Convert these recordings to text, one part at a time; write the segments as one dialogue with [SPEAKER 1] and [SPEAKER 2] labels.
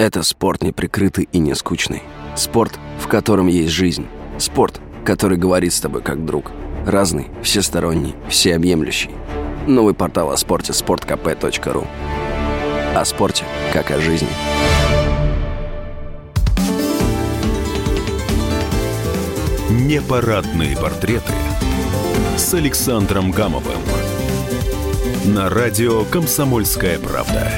[SPEAKER 1] Это спорт неприкрытый и не скучный. Спорт, в котором есть жизнь. Спорт, который говорит с тобой как друг. Разный, всесторонний, всеобъемлющий. Новый портал о спорте – sportkp.ru О спорте, как о жизни.
[SPEAKER 2] Непарадные портреты с Александром Гамовым на радио «Комсомольская правда».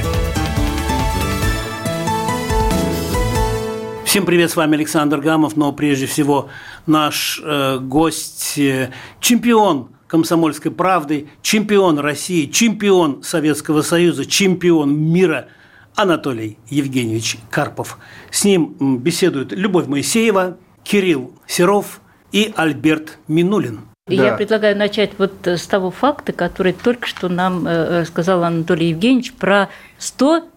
[SPEAKER 3] Всем привет, с вами Александр Гамов, но прежде всего наш э, гость, э, чемпион комсомольской правды, чемпион России, чемпион Советского Союза, чемпион мира Анатолий Евгеньевич Карпов. С ним беседуют Любовь Моисеева, Кирилл Серов и Альберт Минулин.
[SPEAKER 4] Да. Я предлагаю начать вот с того факта, который только что нам э, рассказал Анатолий Евгеньевич про 100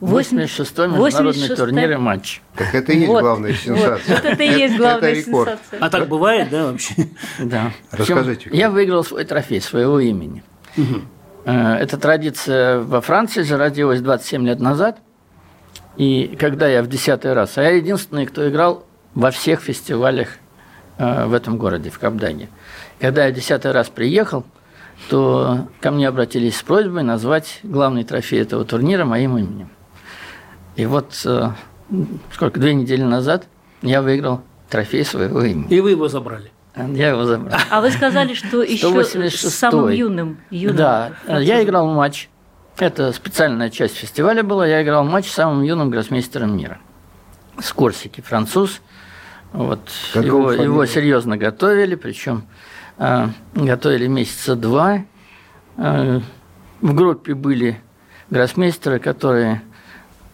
[SPEAKER 5] 86-й международный 86 турнир и матч.
[SPEAKER 6] Так это и есть вот, главная сенсация.
[SPEAKER 4] Вот, это и есть главная это сенсация.
[SPEAKER 3] А так бывает, да, вообще?
[SPEAKER 5] Да.
[SPEAKER 6] Расскажите.
[SPEAKER 5] Я выиграл свой трофей своего имени. Угу. Эта традиция во Франции зародилась 27 лет назад. И когда я в десятый раз, а я единственный, кто играл во всех фестивалях э, в этом городе, в Капдане. Когда я десятый раз приехал, то ко мне обратились с просьбой назвать главный трофей этого турнира моим именем. И вот э, сколько, две недели назад я выиграл трофей своего имени.
[SPEAKER 3] И вы его забрали?
[SPEAKER 5] Я его забрал.
[SPEAKER 4] А вы сказали, что еще самым юным, юным.
[SPEAKER 5] Да, я играл матч. Это специальная часть фестиваля была. Я играл матч с самым юным гроссмейстером мира. С Корсики, француз. Вот его, его серьезно готовили, причем э, готовили месяца два. Э, в группе были гроссмейстеры, которые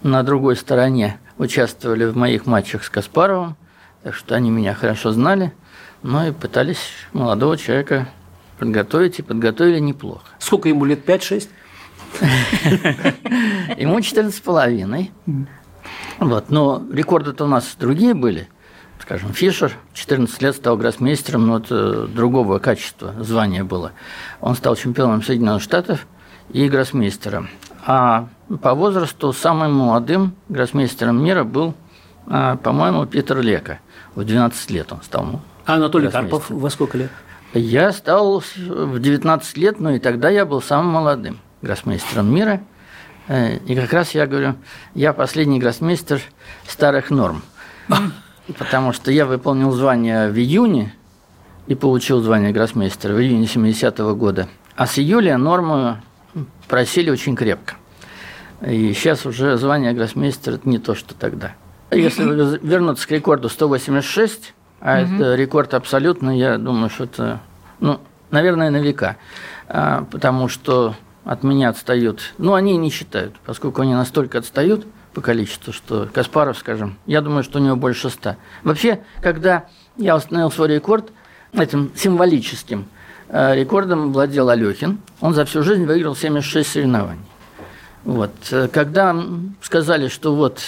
[SPEAKER 5] на другой стороне участвовали в моих матчах с Каспаровым, так что они меня хорошо знали, но и пытались молодого человека подготовить, и подготовили неплохо.
[SPEAKER 3] Сколько ему лет, 5-6?
[SPEAKER 5] Ему 14 с половиной. Вот, но рекорды-то у нас другие были. Скажем, Фишер 14 лет стал гроссмейстером, но это другого качества звания было. Он стал чемпионом Соединенных Штатов и гроссмейстером. А по возрасту самым молодым гроссмейстером мира был, а, по-моему, Питер Лека. В 12 лет он стал.
[SPEAKER 3] А Анатолий Карпов во сколько лет?
[SPEAKER 5] Я стал в 19 лет, но и тогда я был самым молодым гроссмейстером мира. Э, и как раз я говорю, я последний гроссмейстер старых норм. Потому что я выполнил звание в июне и получил звание гроссмейстера в июне 70-го года. А с июля норму просили очень крепко. И сейчас уже звание гроссмейстера – это не то, что тогда. Если вернуться к рекорду 186, а угу. это рекорд абсолютно, я думаю, что это, ну, наверное, на века. А, потому что от меня отстают. Ну, они не считают, поскольку они настолько отстают по количеству, что Каспаров, скажем, я думаю, что у него больше ста. Вообще, когда я установил свой рекорд, этим символическим э, рекордом владел Алехин, он за всю жизнь выиграл 76 соревнований. Вот. Когда сказали, что вот,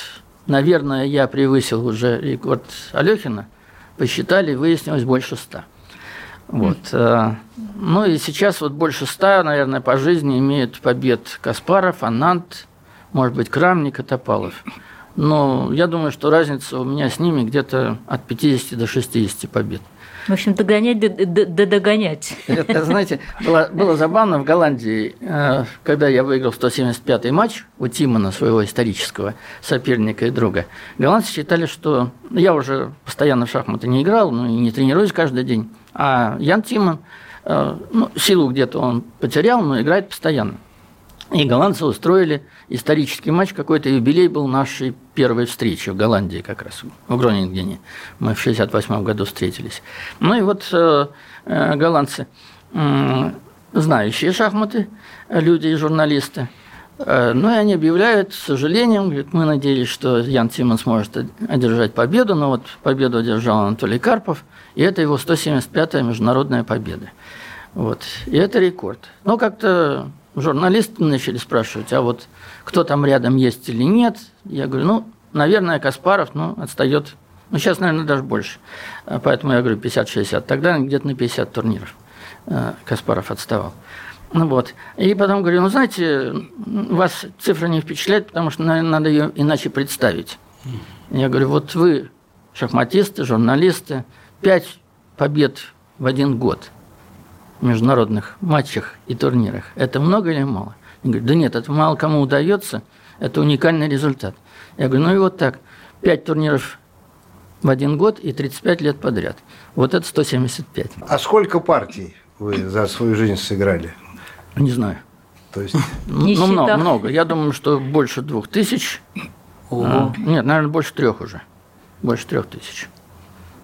[SPEAKER 5] наверное, я превысил уже рекорд Алехина, посчитали, выяснилось больше ста. Вот. Mm. Ну и сейчас вот больше ста, наверное, по жизни имеют побед Каспаров, Анант, может быть, Крамник и Топалов. Но я думаю, что разница у меня с ними где-то от 50 до 60 побед.
[SPEAKER 4] В общем, догонять да догонять.
[SPEAKER 5] Это, знаете, было, было забавно в Голландии, э, когда я выиграл 175-й матч у Тимона, своего исторического соперника и друга. Голландцы считали, что я уже постоянно в шахматы не играл, ну и не тренируюсь каждый день. А Ян Тимон, э, ну, силу где-то он потерял, но играет постоянно. И голландцы устроили исторический матч, какой-то юбилей был нашей первой встречи в Голландии как раз, в Гронингене. Мы в 68 году встретились. Ну и вот э, э, голландцы, э, знающие шахматы, люди и журналисты, э, ну и они объявляют, с сожалением, говорят, мы надеялись, что Ян Тимон сможет одержать победу, но вот победу одержал Анатолий Карпов, и это его 175-я международная победа. Вот. И это рекорд. Но как-то журналисты начали спрашивать, а вот кто там рядом есть или нет. Я говорю, ну, наверное, Каспаров, ну, отстает. Ну, сейчас, наверное, даже больше. А поэтому я говорю 50-60. Тогда где-то на 50 турниров э, Каспаров отставал. Ну вот. И потом говорю, ну знаете, вас цифра не впечатляет, потому что, надо ее иначе представить. Я говорю, вот вы шахматисты, журналисты, пять побед в один год международных матчах и турнирах. Это много или мало? Я говорю, да нет, это мало кому удается, это уникальный результат. Я говорю, ну и вот так, пять турниров в один год и 35 лет подряд. Вот это 175.
[SPEAKER 6] А сколько партий вы за свою жизнь сыграли?
[SPEAKER 5] Не знаю.
[SPEAKER 6] То есть
[SPEAKER 5] ну, много, много. Я думаю, что больше двух тысяч. А, нет, наверное, больше трех уже. Больше трех тысяч.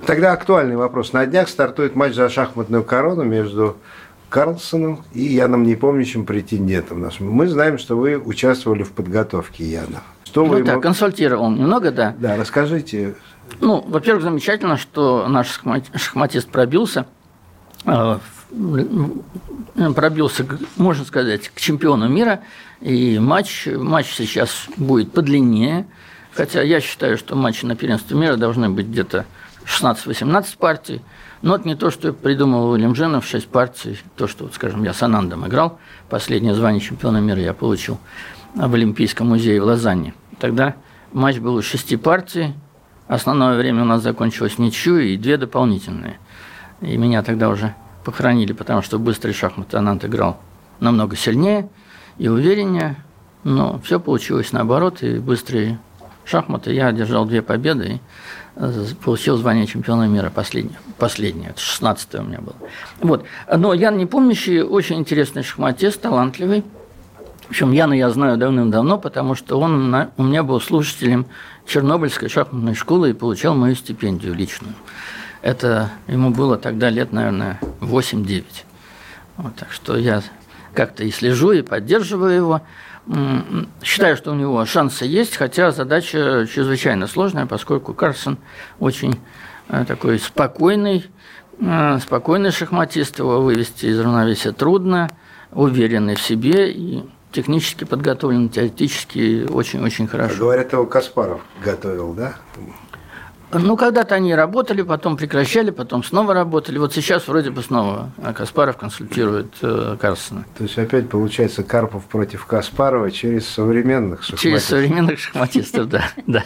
[SPEAKER 6] Тогда актуальный вопрос. На днях стартует матч за шахматную корону между Карлсоном и Яном Непомнящим претендентом нашим. Мы знаем, что вы участвовали в подготовке Яна. Что
[SPEAKER 5] ну
[SPEAKER 6] вы
[SPEAKER 5] так,
[SPEAKER 6] ему...
[SPEAKER 5] консультировал немного, да.
[SPEAKER 6] Да, расскажите.
[SPEAKER 5] Ну, во-первых, замечательно, что наш шахматист пробился э, пробился, можно сказать, к чемпиону мира. И матч, матч сейчас будет подлиннее. Хотя я считаю, что матчи на первенстве мира должны быть где-то 16-18 партий. Но это не то, что придумал Уильям Дженов, 6 партий. То, что, вот, скажем, я с Анандом играл. Последнее звание чемпиона мира я получил в Олимпийском музее в Лозанне. Тогда матч был из 6 партий. Основное время у нас закончилось ничью и две дополнительные. И меня тогда уже похоронили, потому что быстрый шахмат Анант играл намного сильнее и увереннее. Но все получилось наоборот, и быстрые шахматы. Я одержал две победы и получил звание чемпиона мира последнее. Последнее, это 16 у меня было. Вот. Но Ян Непомнящий очень интересный шахматист, талантливый. Общем, Яна я знаю давным-давно, потому что он на, у меня был слушателем Чернобыльской шахматной школы и получал мою стипендию личную. Это ему было тогда лет, наверное, 8-9. Вот, так что я как-то и слежу, и поддерживаю его. Считаю, что у него шансы есть, хотя задача чрезвычайно сложная, поскольку Карсон очень э, такой спокойный, э, спокойный шахматист, его вывести из равновесия трудно, уверенный в себе и технически подготовлен, теоретически очень-очень хорошо.
[SPEAKER 6] Говорят, его Каспаров готовил, да?
[SPEAKER 5] Ну, когда-то они работали, потом прекращали, потом снова работали. Вот сейчас вроде бы снова Каспаров консультирует э, Карлсона.
[SPEAKER 6] То есть опять получается Карпов против Каспарова через современных шахматистов.
[SPEAKER 5] Через современных шахматистов, да. да.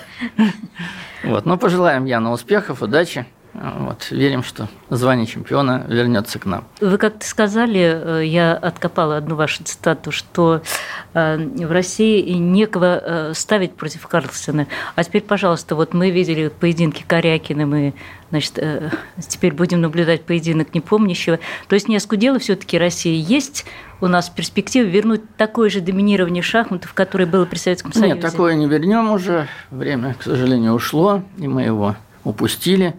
[SPEAKER 5] Вот. Ну, пожелаем Яну успехов, удачи. Вот, верим, что звание чемпиона вернется к нам.
[SPEAKER 4] Вы как-то сказали, э, я откопала одну вашу цитату, что э, в России некого э, ставить против Карлсона. А теперь, пожалуйста, вот мы видели поединки Корякина, мы значит, теперь будем наблюдать поединок непомнящего. То есть не оскудела все-таки Россия. Есть у нас перспектива вернуть такое же доминирование шахматов, которое было при Советском Союзе?
[SPEAKER 5] Нет, такое не вернем уже. Время, к сожалению, ушло, и мы его упустили.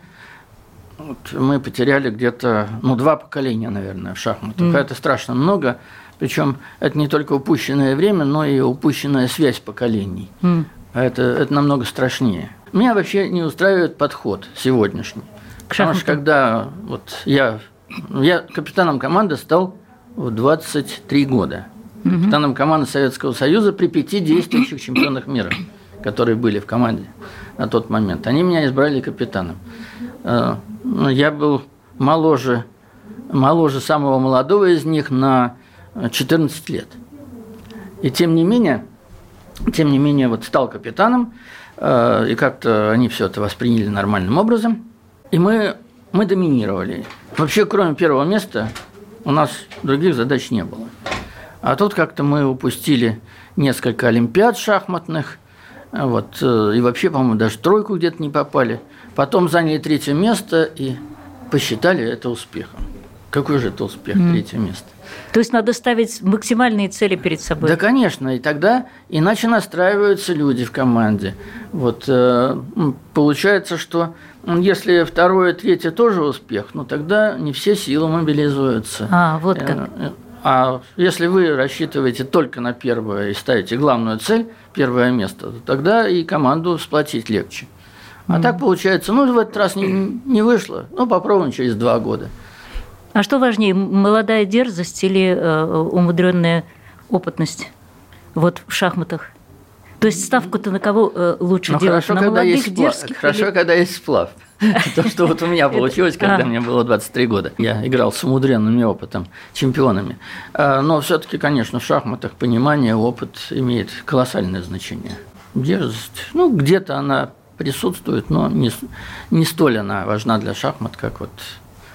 [SPEAKER 5] Вот мы потеряли где-то, ну, два поколения, наверное, в шахматах. Mm. Это страшно много. Причем это не только упущенное время, но и упущенная связь поколений. Mm. Это, это намного страшнее. Меня вообще не устраивает подход сегодняшний. К Потому что когда вот я, я капитаном команды стал в 23 года. Mm-hmm. Капитаном команды Советского Союза при пяти действующих чемпионах мира, которые были в команде на тот момент. Они меня избрали капитаном. Э, ну, я был моложе, моложе самого молодого из них на 14 лет. И тем не менее, тем не менее, вот стал капитаном, э, и как-то они все это восприняли нормальным образом. И мы, мы доминировали. Вообще, кроме первого места, у нас других задач не было. А тут как-то мы упустили несколько олимпиад шахматных, вот, э, и вообще, по-моему, даже тройку где-то не попали – Потом заняли третье место и посчитали это успехом. Какой же это успех, mm. третье место?
[SPEAKER 4] То есть надо ставить максимальные цели перед собой.
[SPEAKER 5] Да, конечно, и тогда иначе настраиваются люди в команде. Вот э, получается, что если второе, третье тоже успех, ну тогда не все силы мобилизуются.
[SPEAKER 4] А, вот как. Э,
[SPEAKER 5] э, а если вы рассчитываете только на первое и ставите главную цель, первое место, то тогда и команду сплотить легче. А mm. так получается, ну, в этот раз не, не вышло, ну, попробуем через два года.
[SPEAKER 4] А что важнее, молодая дерзость или э, умудренная опытность вот в шахматах? То есть ставку-то на кого э, лучше
[SPEAKER 5] ну,
[SPEAKER 4] делать?
[SPEAKER 5] Хорошо,
[SPEAKER 4] на
[SPEAKER 5] когда
[SPEAKER 4] молодых
[SPEAKER 5] есть сплав. Хорошо,
[SPEAKER 4] или...
[SPEAKER 5] когда есть сплав. То, что вот у меня получилось, когда мне было 23 года. Я играл с умудренными опытом, чемпионами. А, но все-таки, конечно, в шахматах понимание, опыт имеет колоссальное значение. Дерзость, ну, где-то она присутствует, но не, не столь она важна для шахмат, как вот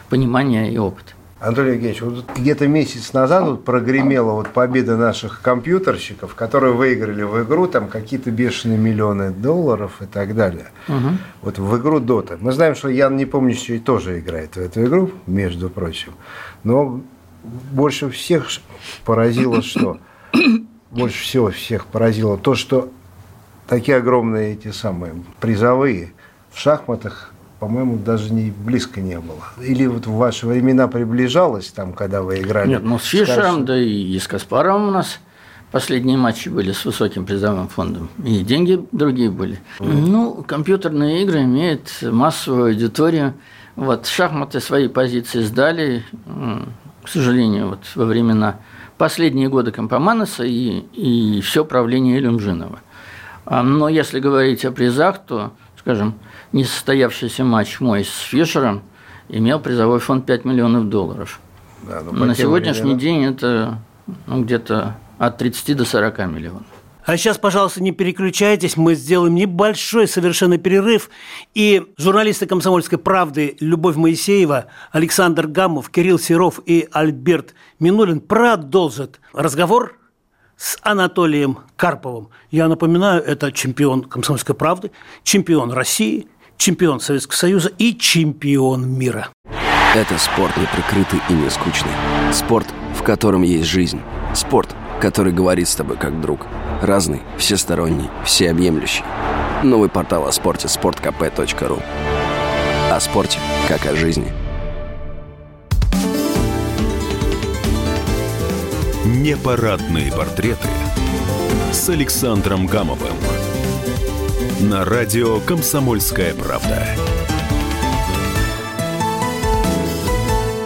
[SPEAKER 5] понимание и опыт.
[SPEAKER 6] Анатолий Евгеньевич, вот где-то месяц назад вот прогремела вот победа наших компьютерщиков, которые выиграли в игру там какие-то бешеные миллионы долларов и так далее. Угу. Вот в игру Дота. Мы знаем, что Ян Непомнящий тоже играет в эту игру, между прочим. Но больше всех поразило что? Больше всего всех поразило то, что такие огромные эти самые призовые в шахматах по-моему, даже не близко не было. Или вот в ваши времена приближалось там, когда вы играли?
[SPEAKER 5] Нет, ну с Фишером, да и с Каспаровым у нас последние матчи были с высоким призовым фондом. И деньги другие были. Mm. Ну, компьютерные игры имеют массовую аудиторию. Вот шахматы свои позиции сдали, к сожалению, вот во времена последние годы Компоманоса и, и все правление Илюмжинова. А, но если говорить о призах, то, скажем, несостоявшийся матч мой с Фишером имел призовой фонд 5 миллионов долларов. Да, ну, На сегодняшний временам... день это ну, где-то от 30 до 40 миллионов.
[SPEAKER 3] А сейчас, пожалуйста, не переключайтесь, мы сделаем небольшой совершенно перерыв. И журналисты «Комсомольской правды» Любовь Моисеева, Александр Гамов, Кирилл Серов и Альберт Минулин продолжат разговор с Анатолием Карповым. Я напоминаю, это чемпион «Комсомольской правды», чемпион России, чемпион Советского Союза и чемпион мира.
[SPEAKER 1] Это спорт неприкрытый и не скучный. Спорт, в котором есть жизнь. Спорт, который говорит с тобой как друг. Разный, всесторонний, всеобъемлющий. Новый портал о спорте – sportkp.ru О спорте, как о жизни.
[SPEAKER 2] Непарадные портреты с Александром Гамовым – на радио «Комсомольская правда».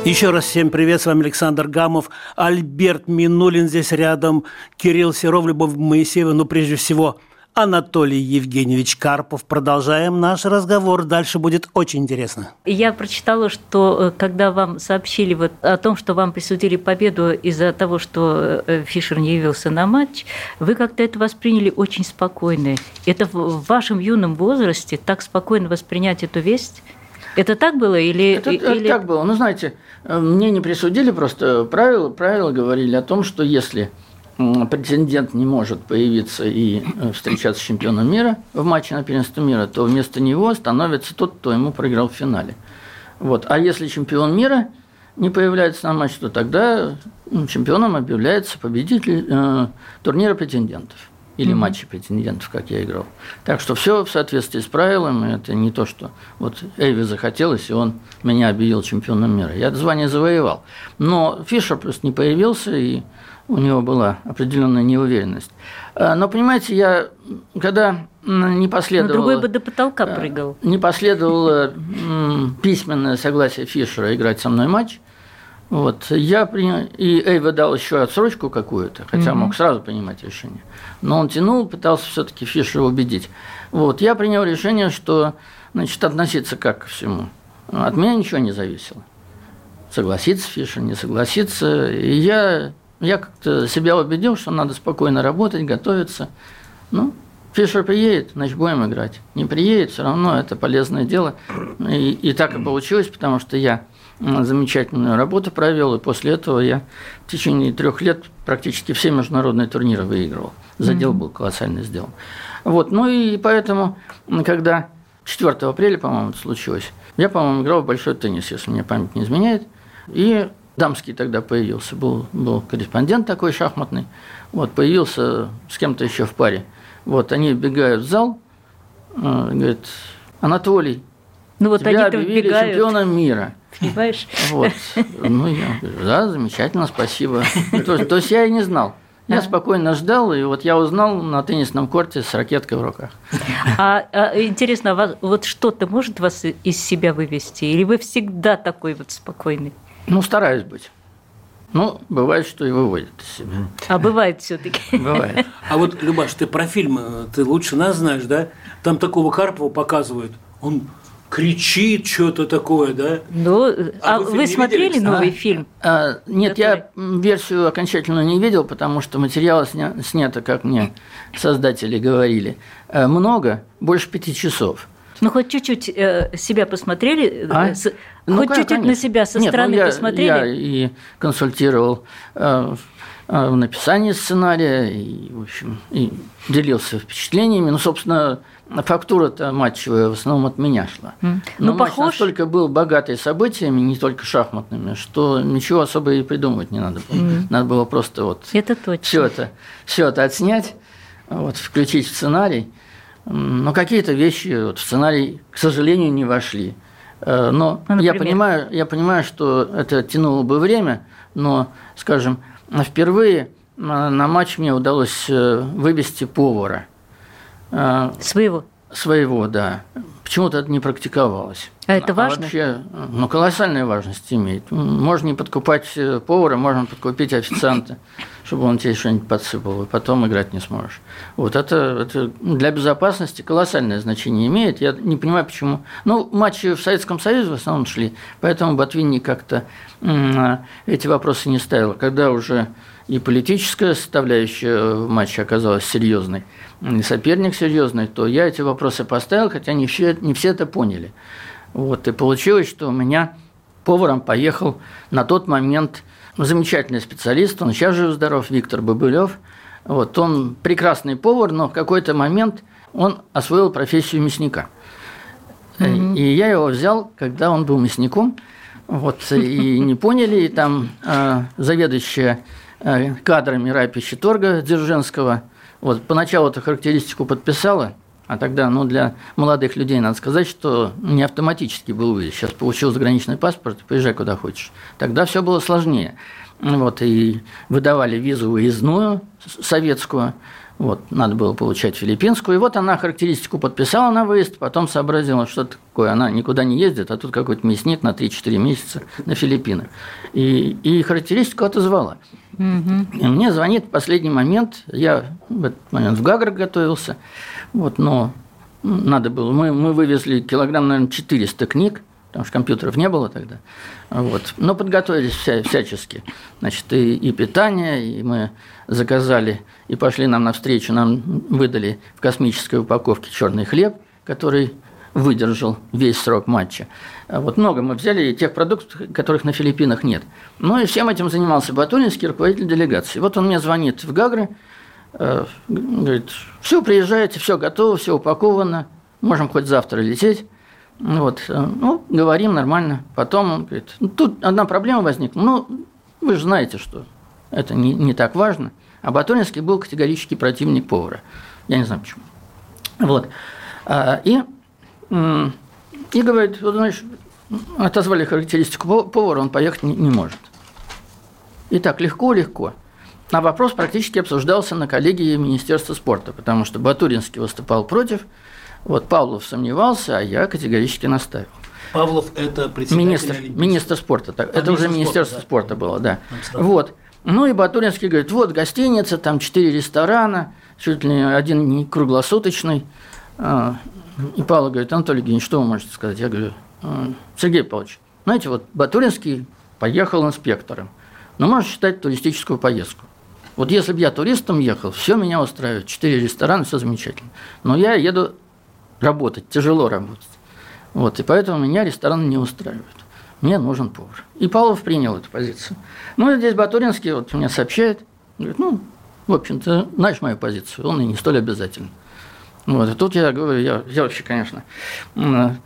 [SPEAKER 3] Еще раз всем привет, с вами Александр Гамов, Альберт Минулин здесь рядом, Кирилл Серов, Любовь Моисеева, но прежде всего Анатолий Евгеньевич Карпов. Продолжаем наш разговор. Дальше будет очень интересно.
[SPEAKER 4] Я прочитала, что э, когда вам сообщили вот о том, что вам присудили победу из-за того, что э, Фишер не явился на матч, вы как-то это восприняли очень спокойно. Это в вашем юном возрасте так спокойно воспринять эту весть? Это так было или...
[SPEAKER 5] Это,
[SPEAKER 4] или...
[SPEAKER 5] это так было. Ну, знаете, э, мне не присудили, просто правила, правила говорили о том, что если претендент не может появиться и э, встречаться с чемпионом мира в матче на первенство мира, то вместо него становится тот, кто ему проиграл в финале. Вот. А если чемпион мира не появляется на матче, то тогда ну, чемпионом объявляется победитель э, турнира претендентов или mm-hmm. матча претендентов, как я играл. Так что все в соответствии с правилами. Это не то, что вот Эйви захотелось, и он меня объявил чемпионом мира. Я это звание завоевал. Но Фишер просто не появился, и у него была определенная неуверенность. А, но, понимаете, я когда не последовало...
[SPEAKER 4] Но другой бы до потолка а, прыгал.
[SPEAKER 5] Не последовало письменное согласие Фишера играть со мной матч, вот, я принял, и Эйва дал еще отсрочку какую-то, хотя угу. мог сразу принимать решение. Но он тянул, пытался все-таки Фишера убедить. Вот, я принял решение, что, значит, относиться как ко всему. От меня ничего не зависело. Согласиться Фишер, не согласиться. И я я как-то себя убедил, что надо спокойно работать, готовиться. Ну, Фишер приедет, значит, будем играть. Не приедет, все равно это полезное дело. И, и так и получилось, потому что я замечательную работу провел, и после этого я в течение трех лет практически все международные турниры выигрывал. Задел был колоссально сделан. Вот, ну и поэтому, когда 4 апреля, по-моему, это случилось, я, по-моему, играл в большой теннис, если мне память не изменяет. И Дамский тогда появился, был, был корреспондент такой шахматный. Вот, появился с кем-то еще в паре. Вот, они бегают в зал, э, говорят, Анатолий, ну, вот тебя объявили вбегают. чемпионом мира.
[SPEAKER 4] Понимаешь?
[SPEAKER 5] Вот. Ну, я говорю, да, замечательно, спасибо. То, то есть я и не знал. Я спокойно ждал, и вот я узнал на теннисном корте с ракеткой в руках.
[SPEAKER 4] А, а интересно, а вот что-то может вас из себя вывести? Или вы всегда такой вот спокойный?
[SPEAKER 5] Ну, стараюсь быть. Ну, бывает, что и выводит из себя.
[SPEAKER 4] А бывает все-таки.
[SPEAKER 5] Бывает.
[SPEAKER 3] А вот, Любаш, ты про фильм, ты лучше нас знаешь, да? Там такого Карпова показывают. Он кричит что-то такое, да?
[SPEAKER 4] Ну, а,
[SPEAKER 3] А вы
[SPEAKER 4] вы, смотрели
[SPEAKER 3] видели,
[SPEAKER 4] новый фильм?
[SPEAKER 5] А, нет, я м, версию окончательно не видел, потому что материала сня- снято, как мне создатели говорили, э, много, больше пяти часов.
[SPEAKER 4] Ну, хоть чуть-чуть э, себя посмотрели,
[SPEAKER 5] А?
[SPEAKER 4] э, с-
[SPEAKER 5] Ну,
[SPEAKER 4] хоть чуть-чуть на себя со
[SPEAKER 5] Нет, ну,
[SPEAKER 4] стороны
[SPEAKER 5] я,
[SPEAKER 4] посмотрели.
[SPEAKER 5] Я и консультировал э, в- э, в написании сценария, и, в общем, и делился впечатлениями. Ну, собственно, фактура-то матчевая в основном от меня шла.
[SPEAKER 4] М.
[SPEAKER 5] Но
[SPEAKER 4] Ну,
[SPEAKER 5] матч
[SPEAKER 4] похож?
[SPEAKER 5] настолько был богатый событиями, не только шахматными, что ничего особо и придумывать не надо было. Надо было просто вот
[SPEAKER 4] Это точно.
[SPEAKER 5] все это, все это отснять, вот, включить в сценарий. Но какие-то вещи вот, в сценарий, к сожалению, не вошли. Э, Но
[SPEAKER 4] Ну,
[SPEAKER 5] я, понимаю, я понимаю, что это тянуло бы время, но, скажем, впервые э, на матч мне удалось э, вывести повара.
[SPEAKER 4] Своего.
[SPEAKER 5] Своего, да. Почему-то это не практиковалось.
[SPEAKER 4] А это важно?
[SPEAKER 5] вообще, ну, колоссальную важность имеет. Можно не подкупать э, повара, можно подкупить официанта, чтобы он тебе что-нибудь подсыпал, и потом играть не сможешь. Вот это, это для безопасности колоссальное значение имеет. Я не понимаю, почему. Ну, матчи в Советском Союзе в основном шли, поэтому Ботвинни как-то эти вопросы не ставил. Когда уже и политическая составляющая в матче оказалась серьезной, и соперник серьезный, то я эти вопросы поставил, хотя не все, не все это поняли. Вот, и получилось, что у меня поваром поехал на тот момент замечательный специалист, он сейчас жив-здоров, Виктор Бобылев. Вот, он прекрасный повар, но в какой-то момент он освоил профессию мясника. И я его взял, когда он был мясником, вот, и не поняли, и там э, заведующая кадрами райпища торга Дзержинского, вот, поначалу эту характеристику подписала, а тогда, ну, для молодых людей надо сказать, что не автоматически был выезд. Сейчас получил заграничный паспорт, поезжай куда хочешь. Тогда все было сложнее. Вот, и выдавали визу выездную советскую, вот, надо было получать филиппинскую. И вот она характеристику подписала на выезд, потом сообразила, что такое. Она никуда не ездит, а тут какой-то мясник на 3-4 месяца на Филиппинах. И, и характеристику отозвала. И мне звонит в последний момент, я в этот момент в Гаграх готовился, вот, но надо было, мы, мы вывезли килограмм, наверное, 400 книг, потому что компьютеров не было тогда, вот, но подготовились вся, всячески, значит, и, и питание, и мы заказали, и пошли нам навстречу, нам выдали в космической упаковке черный хлеб, который выдержал весь срок матча. Вот много мы взяли тех продуктов, которых на Филиппинах нет. Ну и всем этим занимался Батунинский, руководитель делегации. Вот он мне звонит в Гагры, э, говорит, все, приезжайте, все готово, все упаковано, можем хоть завтра лететь. Вот, э, ну, говорим нормально. Потом он говорит, ну, тут одна проблема возникла. Ну, вы же знаете, что это не, не так важно. А Батуринский был категорический противник повара. Я не знаю почему. Вот. А, И, и говорит, вот, знаешь, отозвали характеристику пов- повара, он поехать не, не может. И так легко-легко. А вопрос практически обсуждался на коллегии Министерства спорта, потому что Батуринский выступал против, вот Павлов сомневался, а я категорически настаивал.
[SPEAKER 3] Павлов – это председатель
[SPEAKER 5] Министр,
[SPEAKER 3] Олимпийского.
[SPEAKER 5] министр спорта. Так,
[SPEAKER 3] А,
[SPEAKER 5] это уже Министерство
[SPEAKER 3] спорта,
[SPEAKER 5] спорта было, да. Вот. Ну и Батуринский говорит, вот гостиница, там четыре ресторана, чуть ли один не круглосуточный. А, И Павел говорит, Анатолий Евгеньевич, что вы можете сказать? Я говорю, «А, Сергей Павлович, знаете, вот Батуринский поехал инспектором, но можно считать туристическую поездку. Вот если бы я туристом ехал, все меня устраивает, четыре ресторана, все замечательно. Но я еду работать, тяжело работать. Вот, и поэтому меня рестораны не устраивают. Мне нужен повар. И Павлов принял эту позицию. Ну, и здесь Батуринский вот мне сообщает, говорит, ну, в общем-то, знаешь мою позицию, он и не столь обязательно. Вот, и тут я говорю, я, я вообще, конечно, м,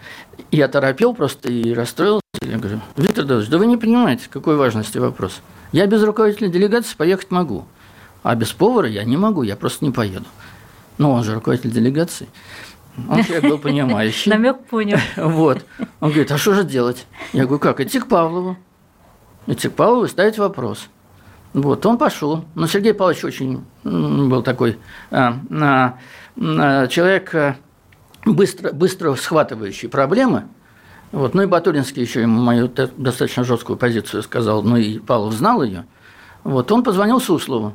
[SPEAKER 5] я торопил просто и расстроился. Я говорю, Виктор Давыдович, да вы не понимаете, какой важности вопрос. Я без руководителя делегации поехать могу, а без повара я не могу, я просто не поеду. Ну, он же руководитель делегации. Он человек был понимающий.
[SPEAKER 4] Намек понял.
[SPEAKER 5] Вот. Он говорит, а что же делать? Я говорю, как, идти к Павлову. Идти к Павлову и ставить вопрос. Вот, он пошел. Но Сергей Павлович очень был такой а, а, а, человек, а, быстро, быстро схватывающий проблемы. Вот. Ну и Батуринский еще ему мою достаточно жесткую позицию сказал, ну и Павлов знал ее. Вот, он позвонил Суслову.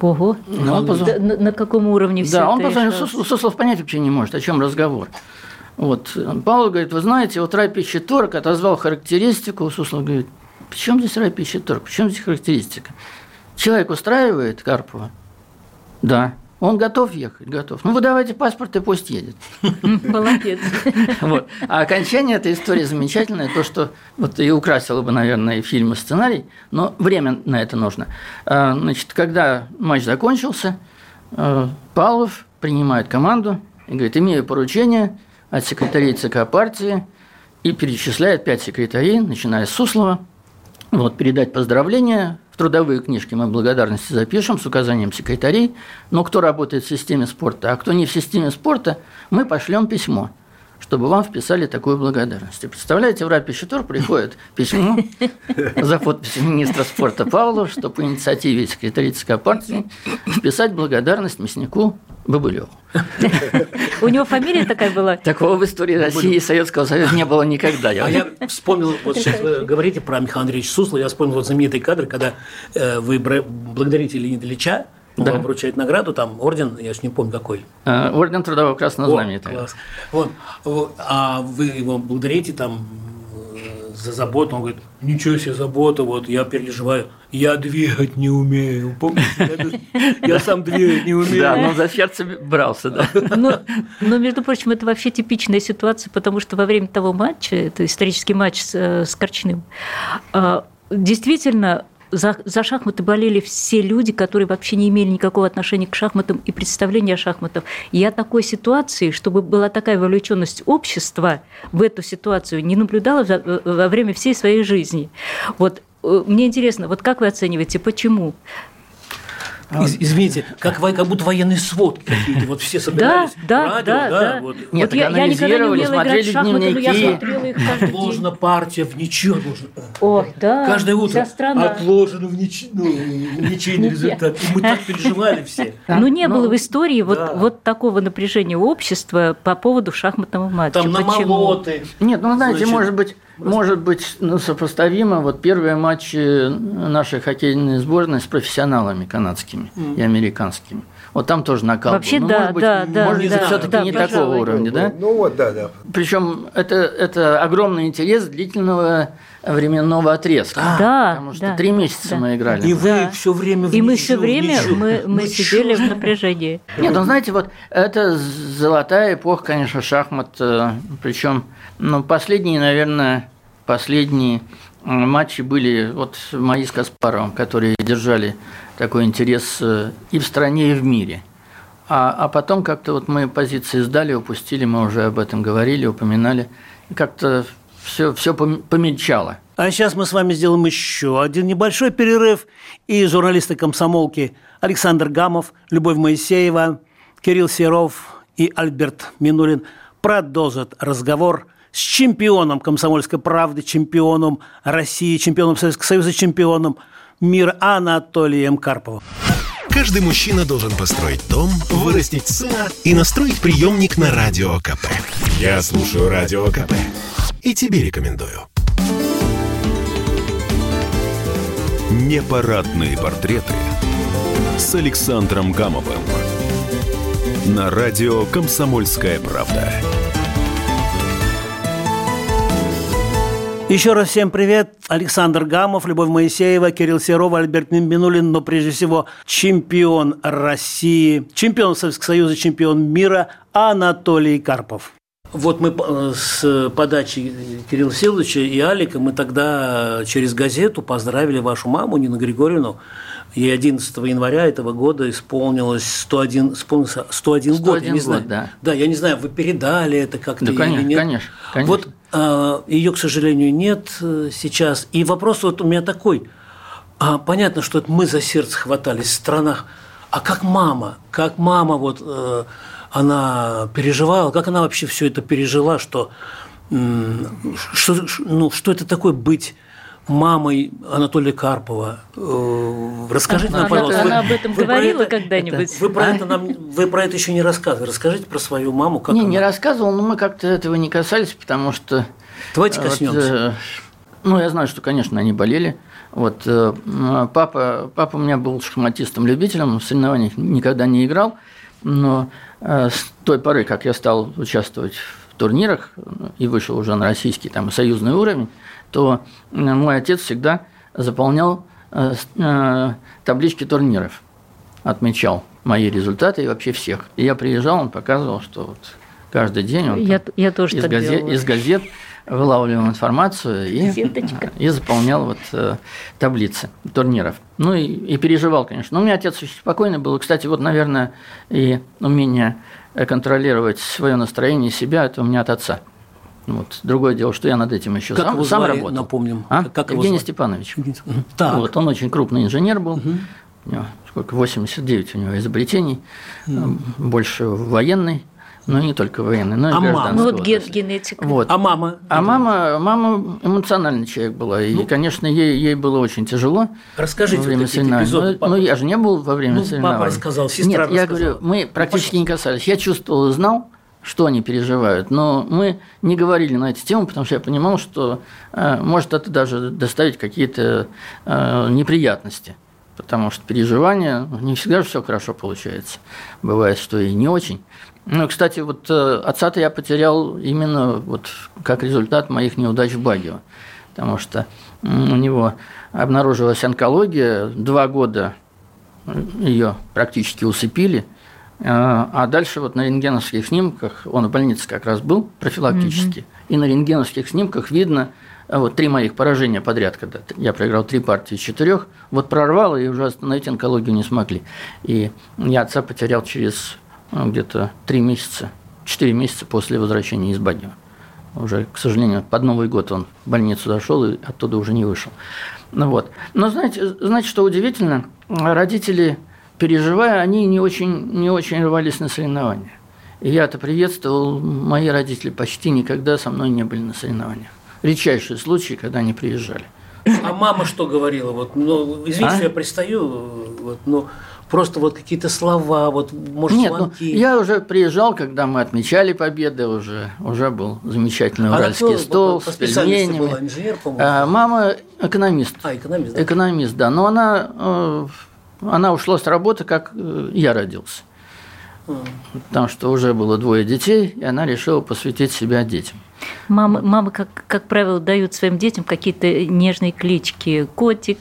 [SPEAKER 4] Ого.
[SPEAKER 5] Ну, он позв-
[SPEAKER 4] Да, на, на каком уровне все
[SPEAKER 5] Да,
[SPEAKER 4] это
[SPEAKER 5] он позвонил? Суслов, Суслов понять вообще не может, о чем разговор. Вот. Павел говорит, вы знаете, вот рай пищеторг отозвал характеристику, Суслов говорит, почему здесь рай пищеторг, почему здесь характеристика? Человек устраивает Карпова? Да. Он готов ехать, готов. Ну, вы давайте паспорт и пусть едет.
[SPEAKER 4] Молодец.
[SPEAKER 5] Вот. А окончание этой истории замечательное, то, что вот и украсило бы, наверное, и фильм, и сценарий, но время на это нужно. А, значит, когда матч закончился, а, Павлов принимает команду и говорит, имею поручение от секретарей ЦК партии и перечисляет пять секретарей, начиная с Суслова, вот, передать поздравления трудовые книжки мы благодарности запишем с указанием секретарей, но кто работает в системе спорта, а кто не в системе спорта, мы пошлем письмо чтобы вам вписали такую благодарность. И представляете, в Рапищетур приходит письмо за подписью министра спорта Павлова, что по инициативе секретаря ЦК партии вписать благодарность мяснику Бабылеву.
[SPEAKER 4] У него фамилия такая была?
[SPEAKER 5] Такого в истории России и Советского Союза не было никогда.
[SPEAKER 3] А я вспомнил, вот сейчас вы говорите про Михаила Андреевича Сусла, я вспомнил вот знаменитый кадр, когда э, вы благодарите Леонида Ильича, да. вам вручает награду, там орден, я же не помню какой.
[SPEAKER 5] А, орден Трудового Красного Знамени.
[SPEAKER 3] Класс. Вот. А вы его благодарите там за заботу, он говорит, ничего себе забота, вот я переживаю, я двигать не умею, помните, я сам двигать не умею.
[SPEAKER 5] Да, но за сердце брался, да.
[SPEAKER 4] Но, но, между прочим, это вообще типичная ситуация, потому что во время того матча, это исторический матч с, э, Корчным, действительно за, за шахматы болели все люди, которые вообще не имели никакого отношения к шахматам и представления о шахматах. Я такой ситуации, чтобы была такая вовлеченность общества в эту ситуацию, не наблюдала во время всей своей жизни. Вот э, мне интересно, вот как вы оцениваете, почему?
[SPEAKER 3] Из, извините, как, как будто военный свод какие-то, вот все собирались.
[SPEAKER 4] Да, да, радио, да, да. Вот.
[SPEAKER 5] Нет, вот я, я никогда не умела играть в шахматы, но я
[SPEAKER 3] смотрела их каждый Отложена партия в ничью.
[SPEAKER 4] О, да,
[SPEAKER 3] Каждое утро отложено в ничью, ну, ничейный результат. И мы так переживали все.
[SPEAKER 4] Ну, не было в истории вот, вот такого напряжения общества по поводу шахматного матча.
[SPEAKER 3] Там намолоты.
[SPEAKER 5] Нет, ну, знаете, может быть, может быть, ну, сопоставимо. Вот первые матчи нашей хоккейной сборной с профессионалами канадскими mm. и американскими. Вот там тоже накал.
[SPEAKER 4] Вообще, был. Ну, да, может быть, да, да.
[SPEAKER 5] Может
[SPEAKER 4] да,
[SPEAKER 5] все-таки
[SPEAKER 4] да,
[SPEAKER 5] не пожалуй. такого уровня, да?
[SPEAKER 6] Ну вот, да, да.
[SPEAKER 5] Причем это, это огромный интерес длительного временного отрезка.
[SPEAKER 4] Да,
[SPEAKER 5] потому что
[SPEAKER 4] да,
[SPEAKER 5] три месяца
[SPEAKER 4] да.
[SPEAKER 5] мы играли.
[SPEAKER 3] И вы да. все время в
[SPEAKER 4] И мы все время мы, мы сидели в напряжении.
[SPEAKER 5] Нет, ну знаете, вот это золотая эпоха, конечно, шахмат. Э, Причем, ну, последние, наверное, последние матчи были вот мои с Каспаровым, которые держали такой интерес э, и в стране, и в мире. А, а потом как-то вот мы позиции сдали, упустили, мы уже об этом говорили, упоминали. Как-то все, все помельчало.
[SPEAKER 3] А сейчас мы с вами сделаем еще один небольшой перерыв. И журналисты комсомолки Александр Гамов, Любовь Моисеева, Кирилл Серов и Альберт Минулин продолжат разговор – с чемпионом «Комсомольской правды», чемпионом России, чемпионом Советского Союза, чемпионом мира Анатолием Карповым.
[SPEAKER 2] Каждый мужчина должен построить дом, вырастить сына и настроить приемник на Радио КП. Я слушаю Радио КП и тебе рекомендую. Непарадные портреты с Александром Гамовым на радио «Комсомольская правда».
[SPEAKER 3] Еще раз всем привет. Александр Гамов, Любовь Моисеева, Кирилл Серов, Альберт Минбинулин, но прежде всего чемпион России, чемпион Советского Союза, чемпион мира Анатолий Карпов. Вот мы э, с подачи Кирилла Силовича и Алика, мы тогда через газету поздравили вашу маму, Нину Григорьевну, Ей 11 января этого года исполнилось 101, исполнился 101, 101 год. Я не год, знаю,
[SPEAKER 5] да.
[SPEAKER 3] да, я не знаю, вы передали это как-то
[SPEAKER 5] да, конечно,
[SPEAKER 3] или нет.
[SPEAKER 5] Конечно, конечно.
[SPEAKER 3] Вот а, ее, к сожалению, нет э, сейчас. И вопрос вот у меня такой. А, понятно, что это мы за сердце хватались в странах. А как мама? Как мама вот э, она переживала? Как она вообще все это пережила? Что, что, ну, что это такое быть мамой Анатолия Карпова. Э, расскажите
[SPEAKER 4] она,
[SPEAKER 3] нам, пожалуйста.
[SPEAKER 4] Она об этом говорила когда-нибудь?
[SPEAKER 3] Вы про, это нам, вы про это еще не рассказывали. Расскажите про свою маму.
[SPEAKER 5] Как не, она... не рассказывал, но мы как-то этого не касались, потому что...
[SPEAKER 3] Давайте коснемся. Вот, э,
[SPEAKER 5] ну, я знаю, что, конечно, они болели. Вот, э, папа, папа у меня был шахматистом-любителем, в соревнованиях никогда не играл, но с той поры, как я стал участвовать турнирах и вышел уже на российский там, союзный уровень, то мой отец всегда заполнял э, э, таблички турниров, отмечал мои результаты и вообще всех. И я приезжал, он показывал, что вот каждый день он
[SPEAKER 4] я, я тоже
[SPEAKER 5] из, газет, из газет вылавливал информацию и, и заполнял вот э, таблицы турниров. Ну и, и переживал, конечно. Но у меня отец очень спокойный был. Кстати, вот, наверное, и умение контролировать свое настроение себя, это у меня от отца. Вот. Другое дело, что я над этим еще
[SPEAKER 3] как
[SPEAKER 5] сам,
[SPEAKER 3] его
[SPEAKER 5] сам
[SPEAKER 3] звали,
[SPEAKER 5] работал.
[SPEAKER 3] Напомним.
[SPEAKER 5] А?
[SPEAKER 3] Как
[SPEAKER 5] Евгений
[SPEAKER 3] его
[SPEAKER 5] Степанович.
[SPEAKER 3] Так.
[SPEAKER 5] Вот, он очень крупный инженер был. Угу. У него сколько, 89 у него изобретений, угу. больше военный. Ну, не только военный, но и
[SPEAKER 3] а
[SPEAKER 5] гражданский.
[SPEAKER 4] Ну, вот ген, генетика.
[SPEAKER 5] Вот.
[SPEAKER 3] А мама?
[SPEAKER 5] А мама, мама эмоциональный человек была. И, ну, конечно, ей, ей было очень тяжело.
[SPEAKER 3] Расскажите
[SPEAKER 5] во время
[SPEAKER 3] вот
[SPEAKER 5] соревнований. Ну, ну, я же не был во время
[SPEAKER 3] ну,
[SPEAKER 5] соревнований.
[SPEAKER 3] Папа рассказал, сестра
[SPEAKER 5] Нет,
[SPEAKER 3] рассказала.
[SPEAKER 5] я говорю, мы практически ну, не касались. Я чувствовал и знал, что они переживают. Но мы не говорили на эти темы, потому что я понимал, что э, может это даже доставить какие-то э, неприятности. Потому что переживания, не всегда же все хорошо получается. Бывает, что и не очень. Ну, кстати, вот э, отца-то я потерял именно вот как результат моих неудач в Багио. Потому что у него обнаружилась онкология, два года ее практически усыпили – а дальше вот на рентгеновских снимках, он в больнице как раз был профилактически, mm-hmm. и на рентгеновских снимках видно вот три моих поражения подряд, когда я проиграл три партии из четырех, вот прорвало и уже остановить онкологию не смогли. И я отца потерял через где-то три месяца, четыре месяца после возвращения из Багио. Уже, к сожалению, под Новый год он в больницу зашел и оттуда уже не вышел. Ну вот. Но знаете, знаете, что удивительно? Родители переживая, они не очень, не очень рвались на соревнования. И я это приветствовал, мои родители почти никогда со мной не были на соревнованиях. Редчайшие случаи, когда они приезжали.
[SPEAKER 3] А мама что говорила? Вот, ну, извините, а? что я пристаю, вот, ну, просто вот какие-то слова, вот, может,
[SPEAKER 5] Нет, ну, я уже приезжал, когда мы отмечали победы, уже, уже был замечательный уральский кто, стол по, по с пельменями.
[SPEAKER 3] Была инженер,
[SPEAKER 5] а, мама экономист.
[SPEAKER 3] А, экономист, да?
[SPEAKER 5] Экономист, да. Но она э, она ушла с работы, как э, я родился. Потому что уже было двое детей, и она решила посвятить себя детям.
[SPEAKER 4] Мамы, мамы как, как правило, дают своим детям какие-то нежные клички. Котик,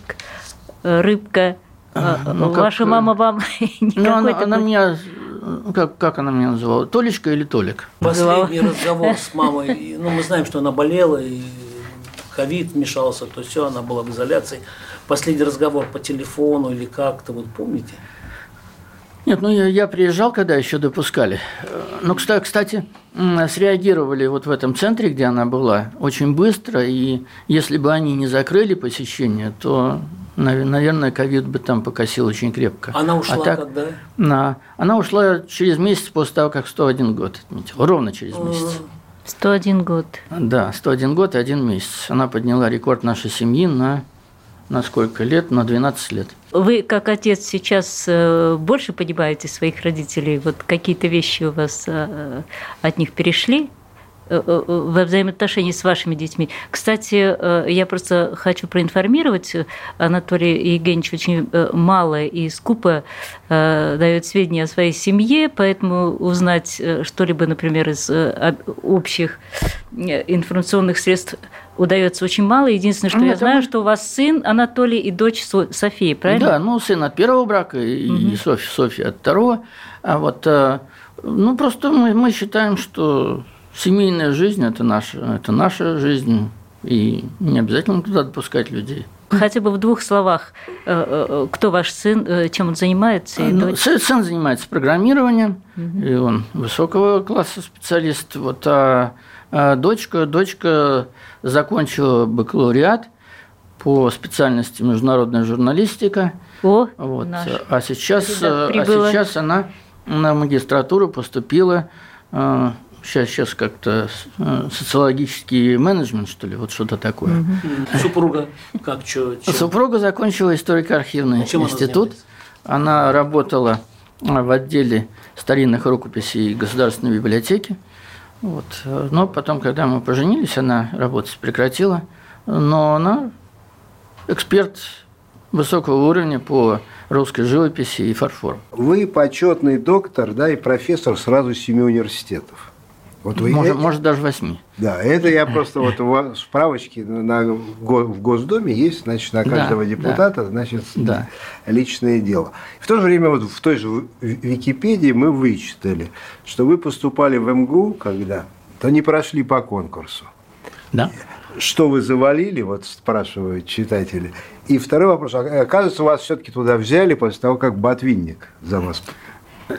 [SPEAKER 4] э, рыбка. А, ну, Ваша как, э, мама вам
[SPEAKER 5] ну, она, она меня как, как она меня называла? Толечка или Толик?
[SPEAKER 3] Последний разговор с мамой. Ну, мы знаем, что она болела, и ковид вмешался, то все, она была в изоляции последний разговор по телефону или как-то, вот помните?
[SPEAKER 5] Нет, ну я, я приезжал, когда еще допускали. Ну, кстати, среагировали вот в этом центре, где она была, очень быстро. И если бы они не закрыли посещение, то, наверное, ковид бы там покосил очень крепко.
[SPEAKER 3] Она ушла а так, когда?
[SPEAKER 5] На, она ушла через месяц после того, как 101 год отметил. Ровно через месяц.
[SPEAKER 4] 101 год.
[SPEAKER 5] Да, 101 год и один месяц. Она подняла рекорд нашей семьи на на сколько лет? На 12 лет.
[SPEAKER 4] Вы, как отец, сейчас э, больше понимаете своих родителей? Вот какие-то вещи у вас э, от них перешли? Э, во взаимоотношении с вашими детьми. Кстати, я просто хочу проинформировать, Анатолий Евгеньевич очень мало и скупо дает сведения о своей семье, поэтому узнать что-либо, например, из общих информационных средств удается очень мало. Единственное, что Нет, я знаю, мы... что у вас сын Анатолий и дочь София, правильно?
[SPEAKER 5] Да, ну сын от первого брака и угу. Софья, Софья от второго. А вот, э, ну просто мы, мы считаем, что семейная жизнь это наша, это наша жизнь, и не обязательно туда допускать людей.
[SPEAKER 4] Хотя бы в двух словах, э, э, кто ваш сын, чем он занимается?
[SPEAKER 5] Ну, сын занимается программированием, угу. и он высокого класса специалист. Вот, а а дочка, дочка закончила бакалавриат по специальности международная журналистика.
[SPEAKER 4] О,
[SPEAKER 5] вот. А сейчас, а сейчас она на магистратуру поступила сейчас, сейчас как-то социологический менеджмент, что ли, вот что-то такое.
[SPEAKER 3] Угу. Супруга как что?
[SPEAKER 5] Супруга закончила историко-архивный Чем институт. Она, она работала в отделе старинных рукописей Государственной библиотеки. Вот. Но потом, когда мы поженились, она работать прекратила. Но она эксперт высокого уровня по русской живописи и фарфору.
[SPEAKER 6] Вы почетный доктор, да, и профессор сразу семи университетов. Вот вы
[SPEAKER 5] может, может, даже восьми.
[SPEAKER 6] Да, это я просто вот у вас справочки на, в Госдуме есть, значит, на
[SPEAKER 5] Да,
[SPEAKER 6] каждого
[SPEAKER 5] да.
[SPEAKER 6] депутата, значит,
[SPEAKER 5] Да.
[SPEAKER 6] личное дело. В то же время вот в той же В- Википедии мы вычитали, что вы поступали в МГУ, когда, то не прошли по конкурсу.
[SPEAKER 5] Да.
[SPEAKER 6] Что вы завалили, вот спрашивают читатели. И второй вопрос. а, Оказывается, вас все-таки туда взяли после того, как Ботвинник за вас.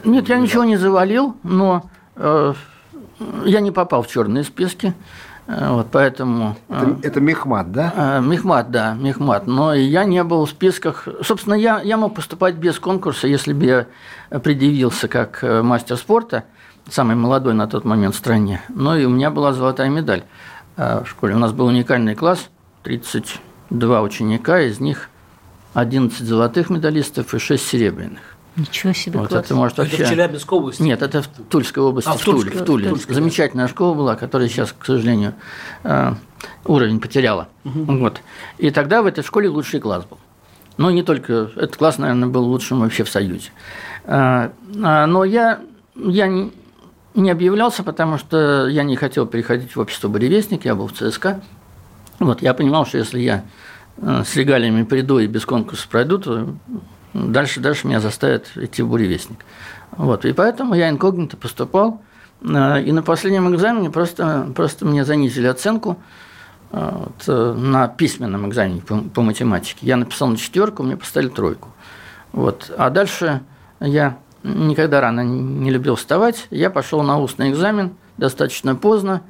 [SPEAKER 5] Нет, я ничего не завалил, но э, я не попал в черные списки. Э, Вот поэтому. э,
[SPEAKER 6] Это, это Мехмат, да?
[SPEAKER 5] э, Мехмат, да, Мехмат. Но я не был в списках. Собственно, я, я мог поступать без конкурса, если бы я предъявился как мастер спорта, самый молодой на тот момент в стране. Но и у меня была золотая медаль в школе. У нас был уникальный класс, 32 ученика, из них 11 золотых медалистов и 6 серебряных.
[SPEAKER 4] Ничего себе
[SPEAKER 5] Вот
[SPEAKER 4] класс.
[SPEAKER 5] это может
[SPEAKER 3] Это
[SPEAKER 5] вообще...
[SPEAKER 3] в Челябинской области?
[SPEAKER 5] Нет, это в Тульской области,
[SPEAKER 3] А,
[SPEAKER 5] в,
[SPEAKER 3] в
[SPEAKER 5] Туле. В Туле.
[SPEAKER 3] Тульской, да.
[SPEAKER 5] Замечательная школа была, которая сейчас, к сожалению, э, уровень потеряла. Вот. И тогда в этой школе лучший класс был. Ну, не только... Этот класс, наверное, был лучшим вообще в Союзе. Э, а, Но я, я не, не объявлялся, потому что я не хотел переходить в общество «Буревестник», я был в ЦСКА. Вот, я понимал, что если я э, с регалиями приду и без конкурса пройду, то дальше, дальше меня заставят идти в буревестник. Вот, и поэтому я инкогнито поступал. э, И на последнем экзамене просто, просто мне занизили оценку э, вот, э, на письменном экзамене по, по математике. Я написал на четверку, мне поставили тройку. Вот. А дальше я никогда рано не любил вставать. Я пошел на устный экзамен достаточно поздно.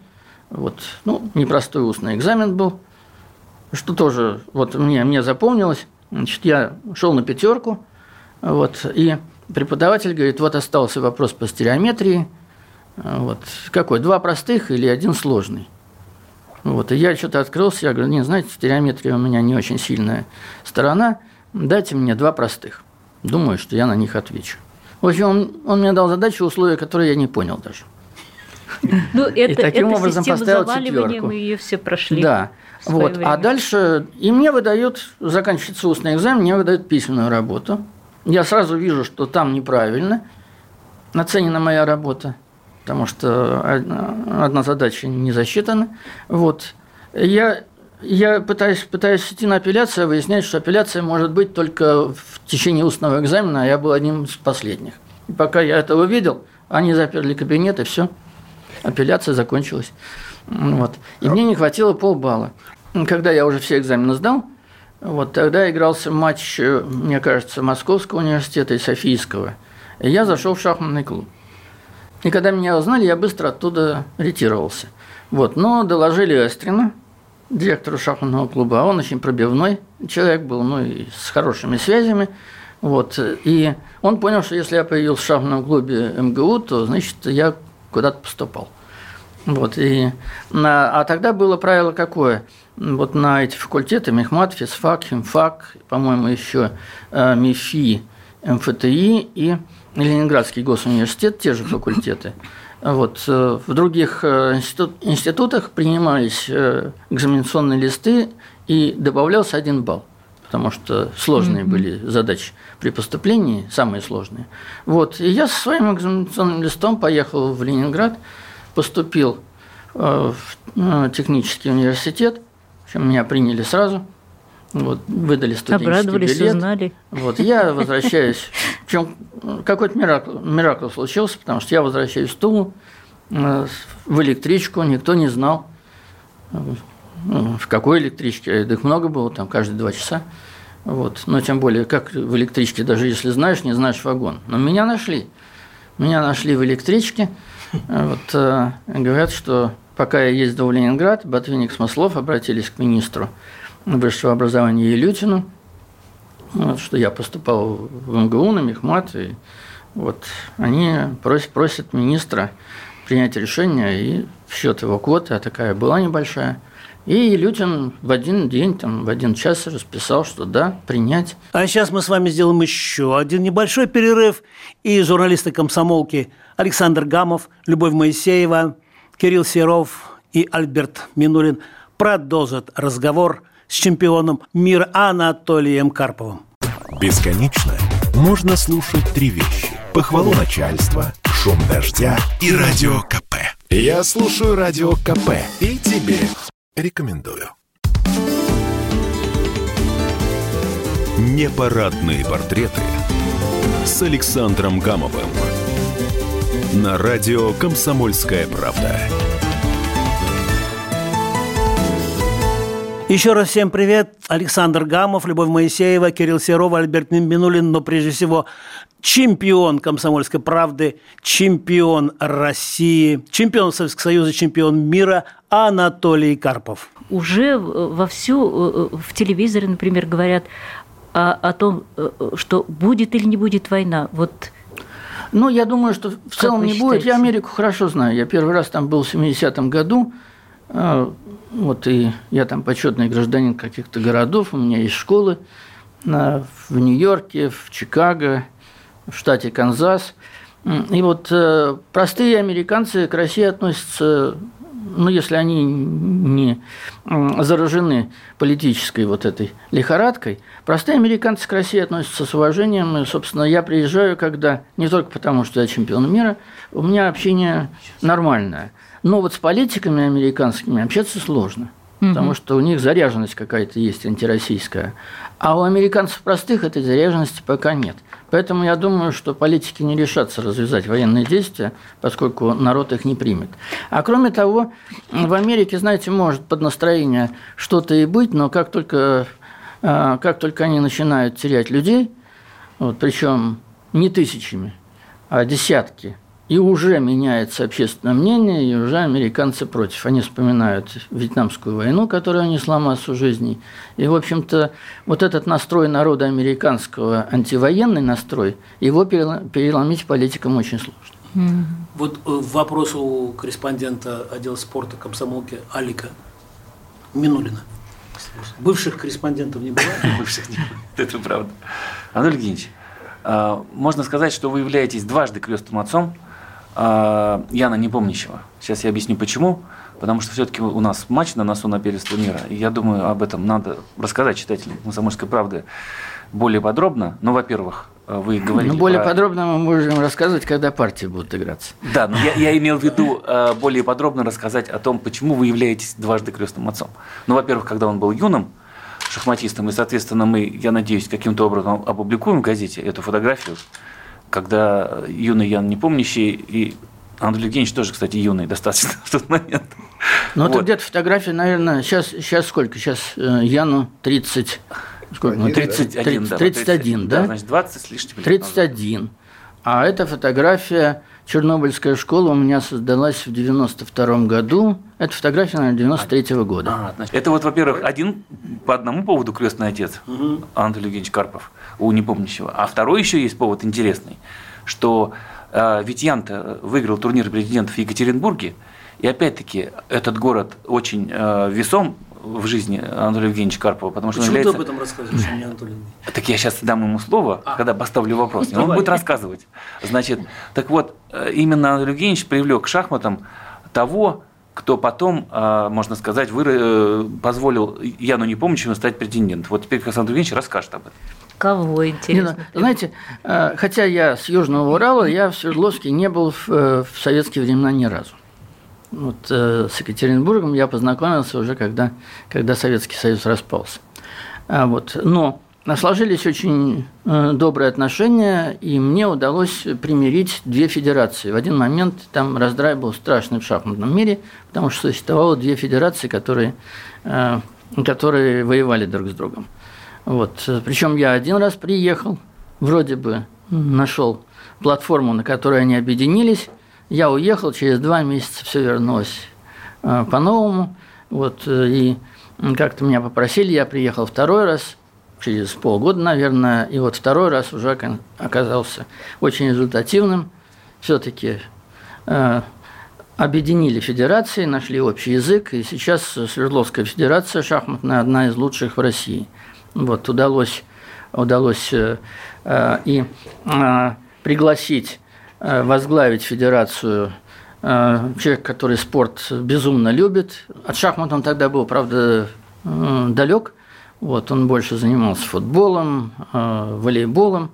[SPEAKER 5] Вот. Ну, непростой устный экзамен был, что тоже вот мне, мне запомнилось. Значит, я шел на пятерку, вот, и преподаватель говорит, вот остался вопрос по стереометрии. Вот. Какой? Два простых или один сложный? Вот, и я что-то открылся, я говорю, не, знаете, стереометрия у меня не очень сильная сторона, дайте мне два простых. Думаю, что я на них отвечу. В общем, он, он мне дал задачу, условия, которые я не понял даже.
[SPEAKER 4] Ну, это,
[SPEAKER 5] таким
[SPEAKER 4] это
[SPEAKER 5] образом поставил четверку.
[SPEAKER 4] мы ее все прошли.
[SPEAKER 5] Да. Вот.
[SPEAKER 4] время.
[SPEAKER 5] А дальше и мне выдают, заканчивается устный экзамен, мне выдают письменную работу. Я сразу вижу, что там неправильно оценена моя работа, потому что одна задача не засчитана. Вот. Я, я пытаюсь, пытаюсь идти на апелляцию, выясняется, что апелляция может быть только в течение устного экзамена, а я был одним из последних. И пока я это увидел, они заперли кабинет, и все. Апелляция закончилась. Вот. И мне не хватило полбалла. Когда я уже все экзамены сдал, вот тогда игрался матч, э, мне кажется, Московского университета и Софийского. И я зашел в шахматный клуб. И когда меня узнали, я быстро оттуда ретировался. Вот. Но доложили Эстрину, директору шахматного клуба, а он очень пробивной человек был, ну и с хорошими связями. Вот. И он понял, что если я появился в шахматном клубе МГУ, то, значит, я куда-то поступал. Вот, и а тогда было правило какое? Вот на эти факультеты, Мехмат, физфак, химфак, по-моему, еще э, МИФИ, МФТИ и Ленинградский госуниверситет, те же факультеты. Вот, э, в других э, институт- институтах принимались экзаменационные листы и добавлялся один балл потому что сложные были задачи при поступлении, самые сложные. Вот. И я со своим экзаменационным листом поехал в Ленинград, поступил э, в э, технический университет, в общем, меня приняли сразу, вот, выдали студенческий
[SPEAKER 4] Обрадовались,
[SPEAKER 5] билет.
[SPEAKER 4] узнали.
[SPEAKER 5] Вот, я возвращаюсь, причем какой-то миракл, миракл случился, потому что я возвращаюсь в Тулу, э, в электричку, никто не знал, ну, в какой электричке, их много было, там каждые два часа. Вот. Но тем более, как в электричке, даже если знаешь, не знаешь вагон. Но меня нашли. Меня нашли в электричке. Вот, э, говорят, что пока я ездил в Ленинград, Ботвинник Смыслов обратились к министру высшего образования Елютину, вот, что я поступал в МГУ на Мехмат, и вот они просят, просят министра принять решение, и в счет его квоты, а такая была небольшая, и Елютин в один день, там, в один час расписал, что да, принять.
[SPEAKER 3] А сейчас мы с вами сделаем еще один небольшой перерыв. И журналисты комсомолки Александр Гамов, Любовь Моисеева, Кирилл Серов и Альберт Минулин продолжат разговор с чемпионом мира Анатолием Карповым.
[SPEAKER 2] Бесконечно можно слушать три вещи. Похвалу начальства, шум дождя и радио КП. Я слушаю Радио КП и тебе рекомендую. Непарадные портреты с Александром Гамовым на радио «Комсомольская правда».
[SPEAKER 3] Еще раз всем привет. Александр Гамов, Любовь Моисеева, Кирилл Серова, Альберт Минулин, но прежде всего чемпион «Комсомольской правды», чемпион России, чемпион Советского Союза, чемпион мира Анатолий Карпов.
[SPEAKER 4] Уже вовсю э, в телевизоре, например, говорят о, о том, э, что будет или не будет война. Вот
[SPEAKER 5] ну, я думаю, что в целом не будет. Я Америку хорошо знаю. Я первый раз там был в 70-м году. А, вот и я там почетный гражданин каких-то городов. У меня есть школы в Нью-Йорке, в Чикаго, в штате Канзас. И вот э, простые американцы к России относятся ну, если они не заражены политической вот этой лихорадкой, простые американцы к России относятся с уважением. И, собственно, я приезжаю, когда не только потому, что я чемпион мира, у меня общение нормальное. Но вот с политиками американскими общаться сложно – потому что у них заряженность какая-то есть антироссийская. А у американцев простых этой заряженности пока нет. Поэтому я думаю, что политики не решатся развязать военные действия, поскольку народ их не примет. А кроме того, в Америке, знаете, может под настроение что-то и быть, но как только, а, как только они начинают терять людей, вот, причем не тысячами, а десятки – и уже меняется общественное мнение, и уже американцы против. Они вспоминают Вьетнамскую войну, которая несла массу жизней. И, в общем-то, вот этот настрой народа американского, антивоенный настрой, его переломить политикам очень сложно.
[SPEAKER 3] Вот э, вопрос у корреспондента отдела спорта комсомолки Алика Минулина. Бывших корреспондентов не бывает?
[SPEAKER 7] Бывших не это правда. Анатолий Евгеньевич, а, можно сказать, что вы являетесь дважды крестным отцом – Яна Непомнящего. Сейчас я объясню почему. Потому что все-таки у нас матч на носу на первенство мира. И я думаю, об этом надо рассказать читателям «Комсомольской правды» более подробно. Ну, во-первых, вы говорили...
[SPEAKER 5] Ну, более про... подробно мы можем рассказывать, когда партии будут играться.
[SPEAKER 7] Да, но я, я имел в виду э, более подробно рассказать о том, почему вы являетесь дважды крестным отцом. Ну, во-первых, когда он был юным шахматистом, и, соответственно, мы, я надеюсь, каким-то образом опубликуем в газете эту фотографию, когда юный Ян Непомнящий и Андрей Евгеньевич тоже, кстати, юный достаточно в тот момент.
[SPEAKER 5] Ну, вот. это где-то фотография, наверное, сейчас, сейчас сколько? Сейчас э, Яну 30...
[SPEAKER 7] Сколько? Ну, 31, 30,
[SPEAKER 5] да. 31, да?
[SPEAKER 7] да? Значит, 20 с лишним
[SPEAKER 5] 31. А эта фотография Чернобыльская школа у меня создалась в 92 году. Это фотография, наверное, 93 -го года.
[SPEAKER 7] А, значит, это вот, во-первых, один по одному поводу крестный отец угу. Анатолий Евгеньевич Карпов у непомнящего. А второй еще есть повод интересный, что э, ведь Ян-то выиграл турнир президентов в Екатеринбурге, и опять-таки этот город очень э, весом в жизни Анатолия Евгеньевича Карпова, потому что
[SPEAKER 3] Почему
[SPEAKER 7] он является...
[SPEAKER 3] ты об этом рассказываешь, а не Анатолий
[SPEAKER 7] Так я сейчас дам ему слово, а. когда поставлю вопрос, и он будет рассказывать. Значит, так вот, э, именно Анатолий Евгеньевич привлек к шахматам того, кто потом, э, можно сказать, вы, э, позволил Яну Непомнящему стать претендентом. Вот теперь Александр Евгеньевич расскажет об этом.
[SPEAKER 4] Кого, интересно?
[SPEAKER 5] Не, знаете, хотя я с Южного Урала, я в Свердловске не был в, в советские времена ни разу. Вот, э, с Екатеринбургом я познакомился уже, когда, когда Советский Союз распался. А, вот, но сложились очень э, добрые отношения, и мне удалось примирить две федерации. В один момент там раздрай был страшный в шахматном мире, потому что существовало две федерации, которые, э, которые воевали друг с другом. Вот. Причем я один раз приехал, вроде бы нашел платформу, на которой они объединились, я уехал, через два месяца все вернулось э, по-новому. Вот, э, и как-то меня попросили, я приехал второй раз, через полгода, наверное, и вот второй раз уже оказался очень результативным. Все-таки э, объединили федерации, нашли общий язык, и сейчас Свердловская федерация шахматная одна из лучших в России. Вот удалось, удалось э, и э, пригласить возглавить федерацию э, человек, который спорт безумно любит. От шахмат он тогда был, правда, э, далек. Вот, он больше занимался футболом, волейболом.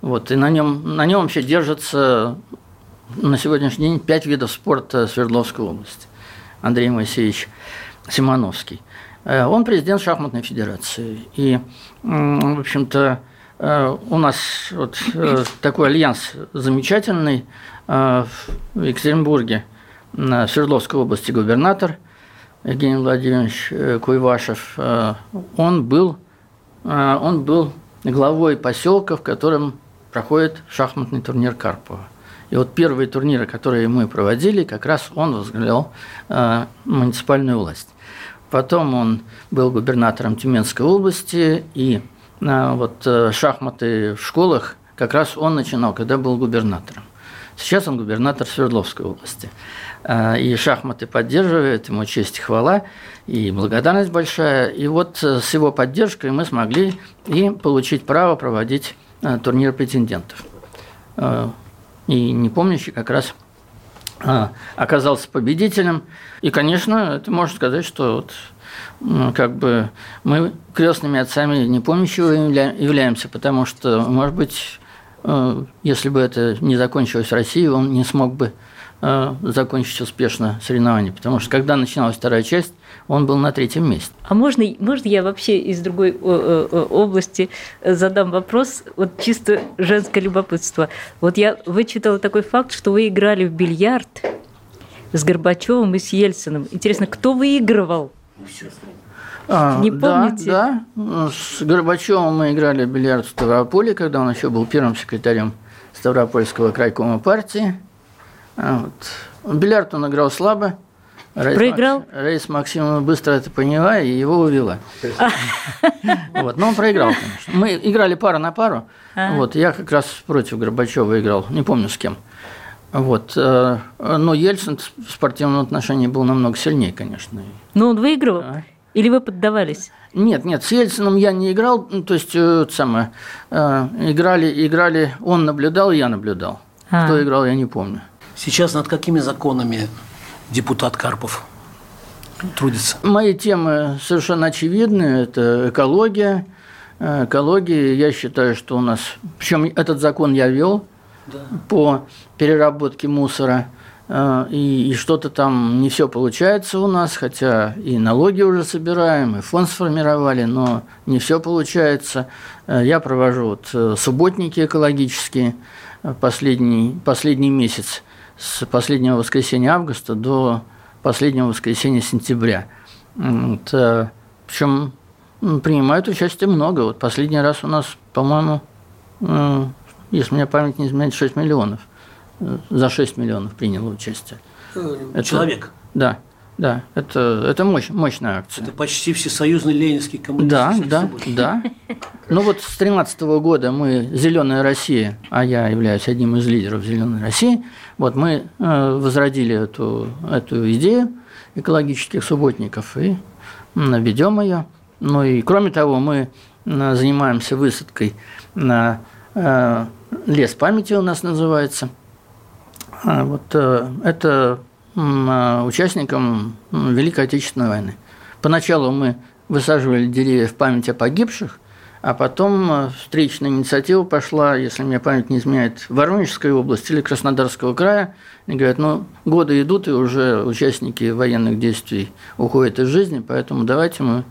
[SPEAKER 5] Вот, и на нем, на нем вообще держатся на сегодняшний день пять видов спорта Свердловской области. Андрей Моисеевич Симоновский. Э, он президент шахматной федерации. И, в общем-то, э, у нас вот э, такой альянс замечательный в Екатеринбурге, в Свердловской области губернатор Евгений Владимирович Куйвашев. Он был, он был главой поселка, в котором проходит шахматный турнир Карпова. И вот первые турниры, которые мы проводили, как раз он возглавлял э, муниципальную власть. Потом он был губернатором Тюменской области, и э, вот э, шахматы в школах как раз он начинал, когда был губернатором. Сейчас он губернатор Свердловской области. Э, и шахматы поддерживает, ему честь и хвала, и благодарность большая. И вот э, с его поддержкой мы смогли и получить право проводить э, турнир претендентов и не помнящий как раз а, оказался победителем. И, конечно, это можно сказать, что вот, как бы мы крестными отцами не помнящего являемся, потому что, может быть, э, если бы это не закончилось в России, он не смог бы э, закончить успешно соревнование. Потому что когда начиналась вторая часть, он был на третьем месте.
[SPEAKER 4] А можно, можно я вообще из другой области задам вопрос, вот чисто женское любопытство. Вот я вычитала такой факт, что вы играли в бильярд с Горбачевым и с Ельциным. Интересно, кто выигрывал?
[SPEAKER 5] А, Не помните? Да, да. С Горбачевым мы играли в бильярд в Ставрополе, когда он еще был первым секретарем Ставропольского крайкома партии. А вот. Бильярд он играл слабо,
[SPEAKER 4] Рейс проиграл?
[SPEAKER 5] Макс, Рейс Максимовна быстро это поняла и его увела. Вот, но он проиграл, конечно. Мы играли пара на пару. Вот, я как раз против Горбачева играл, не помню с кем. Вот. Э, но Ельцин в спортивном отношении был намного сильнее, конечно.
[SPEAKER 4] Но он выигрывал? Или вы поддавались?
[SPEAKER 5] Нет, нет, с Ельцином я не играл, ну, то есть э, самое, э, играли, играли, он наблюдал, я наблюдал. А. Кто играл, я не помню.
[SPEAKER 3] Сейчас над какими законами депутат Карпов трудится?
[SPEAKER 5] Мои темы совершенно очевидны. Это экология. Экология, я считаю, что у нас... Причем этот закон я вел да. по переработке мусора. Э, и, и что-то там не все получается у нас, хотя и налоги уже собираем, и фонд сформировали, но не все получается. Э, я провожу вот э, субботники экологические последний, последний месяц с последнего воскресенья августа до последнего воскресенья сентября. Вот, причем принимают участие много. Вот последний раз у нас, по-моему, если меня память не изменяет, 6 миллионов. Э, за 6 миллионов приняло участие.
[SPEAKER 3] Человек? Это,
[SPEAKER 5] да. Да, это, это мощь, мощная акция.
[SPEAKER 3] Это почти всесоюзный ленинский
[SPEAKER 5] коммунистический Да, да, да. Ну вот с 2013 года мы «Зеленая Россия», а я являюсь одним из лидеров «Зеленой России», вот мы э, возродили эту, эту идею экологических субботников и ведем ее. Ну и кроме того, мы э, занимаемся высадкой на э, лес памяти у нас называется. А вот это а, участникам Великой Отечественной войны. Поначалу мы высаживали деревья в память о погибших, а потом а, встречная инициатива пошла, если мне память не изменяет, в Воронежской области или Краснодарского края. И говорят, ну, годы идут, и уже участники военных действий уходят из жизни, поэтому давайте мы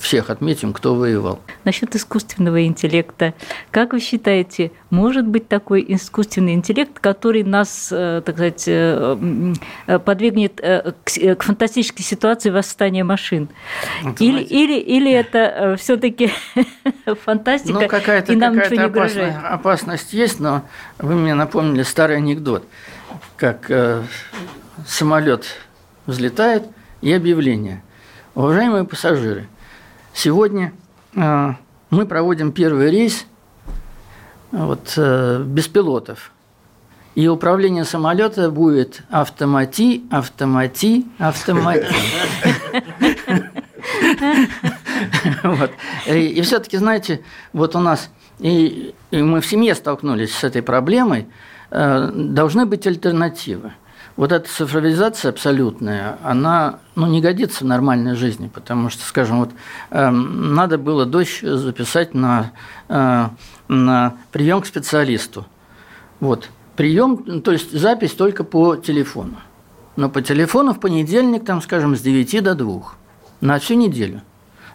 [SPEAKER 5] всех отметим, кто воевал.
[SPEAKER 4] Насчет искусственного интеллекта. Как вы считаете, может быть такой искусственный интеллект, который нас, э, так сказать, э, э, подвигнет к фантастической ситуации восстания машин? или, или, или это все-таки фантастика,
[SPEAKER 5] ну, какая-то, и нам какая ничего не угрожает? Опасность есть, но вы мне напомнили старый анекдот, как э, самолет взлетает и объявление. Уважаемые пассажиры – Сегодня э, мы проводим первый рейс вот, э, без пилотов. И управление самолета будет автомати, автомати, автомати. И, все-таки, знаете, вот у нас, и, мы в семье столкнулись с этой проблемой, э, должны быть альтернативы вот эта цифровизация абсолютная, она ну, не годится в нормальной жизни, потому что, скажем, вот э, надо было дочь записать на, э, на прием к специалисту. Вот. прием, то есть запись только по телефону. Но по телефону в понедельник, там, скажем, с 9 до 2 на всю неделю.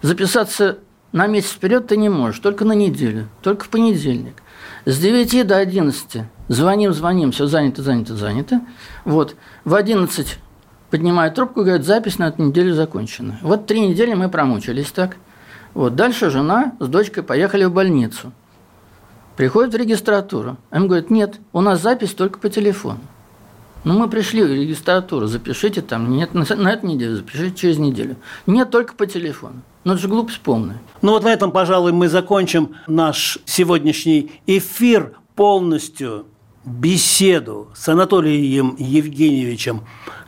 [SPEAKER 5] Записаться на месяц вперед ты не можешь, только на неделю, только в понедельник. С 9 до 11 звоним, звоним, все занято, занято, занято. Вот. В 11 поднимают трубку и говорят, запись на эту неделю закончена. Вот три недели мы промучились так. Вот. Дальше жена с дочкой поехали в больницу. Приходят в регистратуру. Им говорят, нет, у нас запись только по телефону. Ну, мы пришли в регистратуру, запишите там, нет, на, на эту неделю, запишите через неделю. Нет, только по телефону. Ну, это же глупость полная.
[SPEAKER 3] Ну, вот на этом, пожалуй, мы закончим наш сегодняшний эфир полностью беседу с Анатолием Евгеньевичем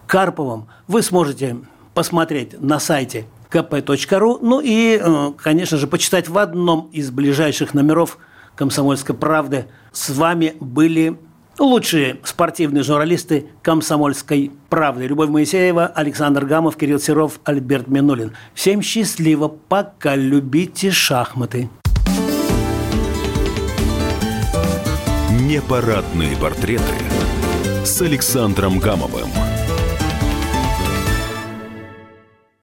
[SPEAKER 3] Карповым вы сможете посмотреть на сайте kp.ru, ну и, э, конечно же, почитать в одном из ближайших номеров «Комсомольской правды». С вами были лучшие спортивные журналисты «Комсомольской правды». Любовь Моисеева, Александр Гамов, Кирилл Серов, Альберт Минулин. Всем счастливо, пока любите шахматы.
[SPEAKER 2] Непарадные портреты с Александром Гамовым.